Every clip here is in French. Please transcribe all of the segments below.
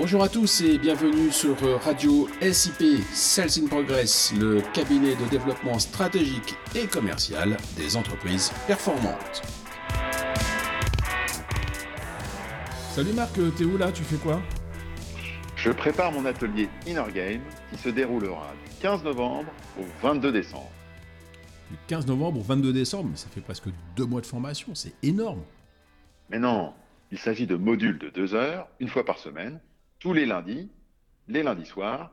Bonjour à tous et bienvenue sur Radio SIP Sales in Progress, le cabinet de développement stratégique et commercial des entreprises performantes. Salut Marc, t'es où là? Tu fais quoi? Je prépare mon atelier Inner Game qui se déroulera du 15 novembre au 22 décembre. Du 15 novembre au 22 décembre, ça fait presque deux mois de formation, c'est énorme. Mais non, il s'agit de modules de deux heures, une fois par semaine, tous les lundis, les lundis soirs,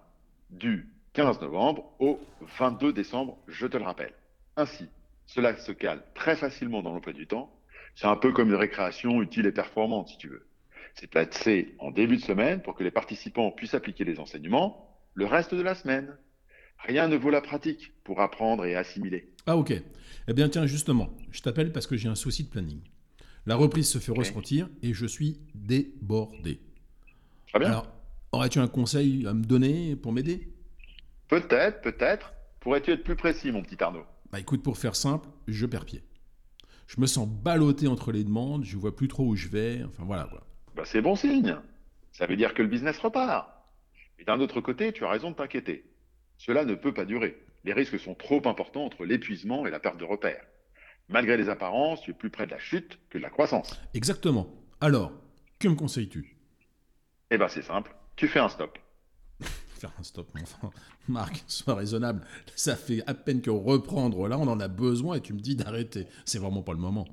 du 15 novembre au 22 décembre, je te le rappelle. Ainsi, cela se cale très facilement dans l'emploi du temps. C'est un peu comme une récréation utile et performante, si tu veux. C'est placé en début de semaine pour que les participants puissent appliquer les enseignements le reste de la semaine. Rien ne vaut la pratique pour apprendre et assimiler. Ah ok. Eh bien tiens, justement, je t'appelle parce que j'ai un souci de planning. La reprise se fait ressentir et je suis débordé. Très bien. Alors, aurais-tu un conseil à me donner pour m'aider? Peut-être, peut-être. Pourrais-tu être plus précis, mon petit Arnaud? Bah écoute, pour faire simple, je perds pied. Je me sens ballotté entre les demandes, je vois plus trop où je vais, enfin voilà quoi. Bah, c'est bon signe. Ça veut dire que le business repart. Et d'un autre côté, tu as raison de t'inquiéter. Cela ne peut pas durer. Les risques sont trop importants entre l'épuisement et la perte de repères. Malgré les apparences, tu es plus près de la chute que de la croissance. Exactement. Alors, que me conseilles-tu? Eh ben c'est simple, tu fais un stop. Faire un stop, mon enfant. Marc, sois raisonnable. Ça fait à peine que reprendre là, on en a besoin et tu me dis d'arrêter. C'est vraiment pas le moment.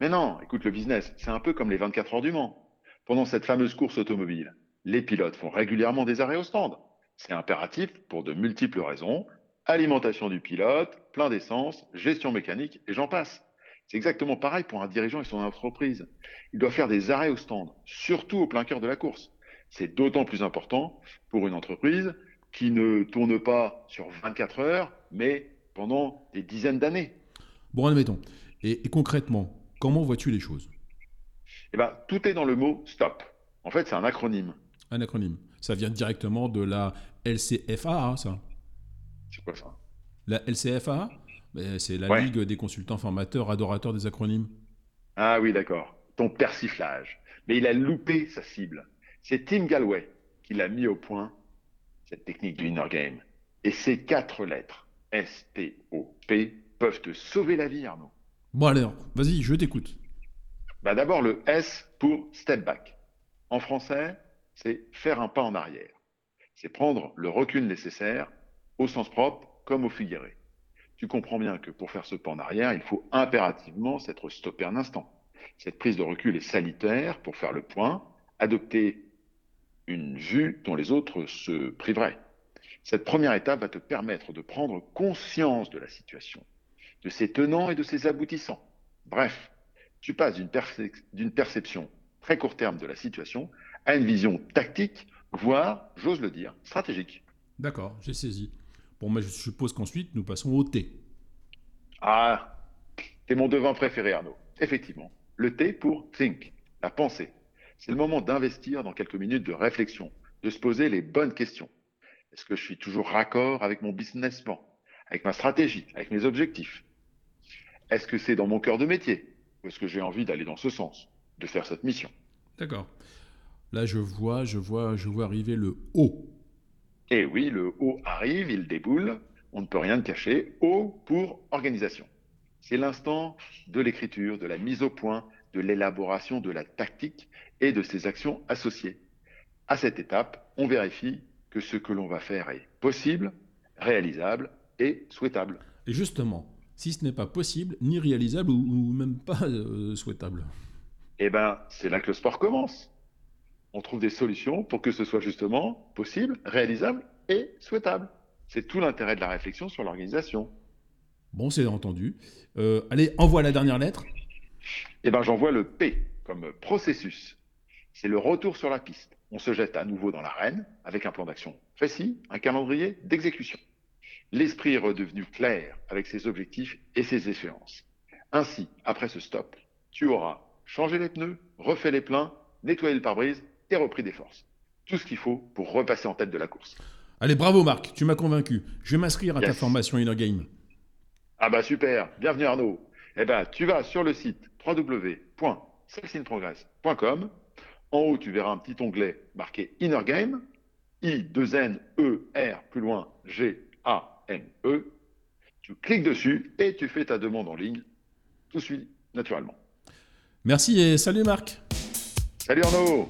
Mais non, écoute, le business, c'est un peu comme les 24 heures du Mans. Pendant cette fameuse course automobile, les pilotes font régulièrement des arrêts au stand. C'est impératif pour de multiples raisons. Alimentation du pilote, plein d'essence, gestion mécanique et j'en passe. C'est exactement pareil pour un dirigeant et son entreprise. Il doit faire des arrêts au stand, surtout au plein cœur de la course. C'est d'autant plus important pour une entreprise qui ne tourne pas sur 24 heures, mais pendant des dizaines d'années. Bon, admettons. Et, et concrètement, comment vois-tu les choses? Eh ben, tout est dans le mot stop. En fait, c'est un acronyme. Un acronyme. Ça vient directement de la LCFA, ça C'est quoi ça? La LCFA C'est la Ouais. Ligue des consultants formateurs adorateurs des acronymes. Ah oui, d'accord. Ton persiflage. Mais il a loupé sa cible. C'est Tim Galway qui l'a mis au point, cette technique du inner game. Et ces quatre lettres, S-T-O-P, peuvent te sauver la vie, Arnaud. Bon alors, vas-y, je t'écoute. Bah D'abord le S pour step back. En français, c'est faire un pas en arrière. C'est prendre le recul nécessaire, au sens propre comme au figuré. Tu comprends bien que pour faire ce pas en arrière, il faut impérativement s'être stoppé un instant. Cette prise de recul est salutaire pour faire le point, adopter une vue dont les autres se priveraient. Cette première étape va te permettre de prendre conscience de la situation, de ses tenants et de ses aboutissants. Bref, tu passes d'une perception très court terme de la situation à une vision tactique, voire, j'ose le dire, stratégique. D'accord, j'ai saisi. Bon, moi je suppose qu'ensuite nous passons au T. Ah, c'est mon devin préféré, Arnaud. Effectivement, le T pour think, la pensée. C'est le moment d'investir dans quelques minutes de réflexion, de se poser les bonnes questions. Est-ce que je suis toujours raccord avec mon business plan, avec ma stratégie, avec mes objectifs? Est-ce que c'est dans mon cœur de métier Ou est-ce que j'ai envie d'aller dans ce sens, de faire cette mission? D'accord. Là, je vois, je vois, je vois arriver le O. Et oui, le O arrive, il déboule, on ne peut rien cacher. O pour organisation. C'est l'instant de l'écriture, de la mise au point, de l'élaboration de la tactique et de ses actions associées. À cette étape, on vérifie que ce que l'on va faire est possible, réalisable et souhaitable. Et justement, si ce n'est pas possible, ni réalisable ou, même pas euh, souhaitable? Eh ben, c'est là que le sport commence. On trouve des solutions pour que ce soit justement possible, réalisable et souhaitable. C'est tout l'intérêt de la réflexion sur l'organisation. Bon, c'est entendu. Euh, allez, envoie la dernière lettre. Eh ben, j'envoie le P comme processus. C'est le retour sur la piste. On se jette à nouveau dans l'arène avec un plan d'action précis, un calendrier d'exécution. L'esprit est redevenu clair avec ses objectifs et ses échéances. Ainsi, après ce stop, tu auras changé les pneus, refait les pleins, nettoyé le pare-brise repris des forces. Tout ce qu'il faut pour repasser en tête de la course. Allez, bravo Marc, tu m'as convaincu. Je vais m'inscrire à ta formation Inner Game. Ah bah super, bienvenue Arnaud. Eh ben, tu vas sur le site www.sexinprogress.com. En haut, tu verras un petit onglet marqué Inner Game, I 2 N E R plus loin G A M E. Tu cliques dessus et tu fais ta demande en ligne. Tout suit naturellement. Merci et salut Marc. Salut Arnaud.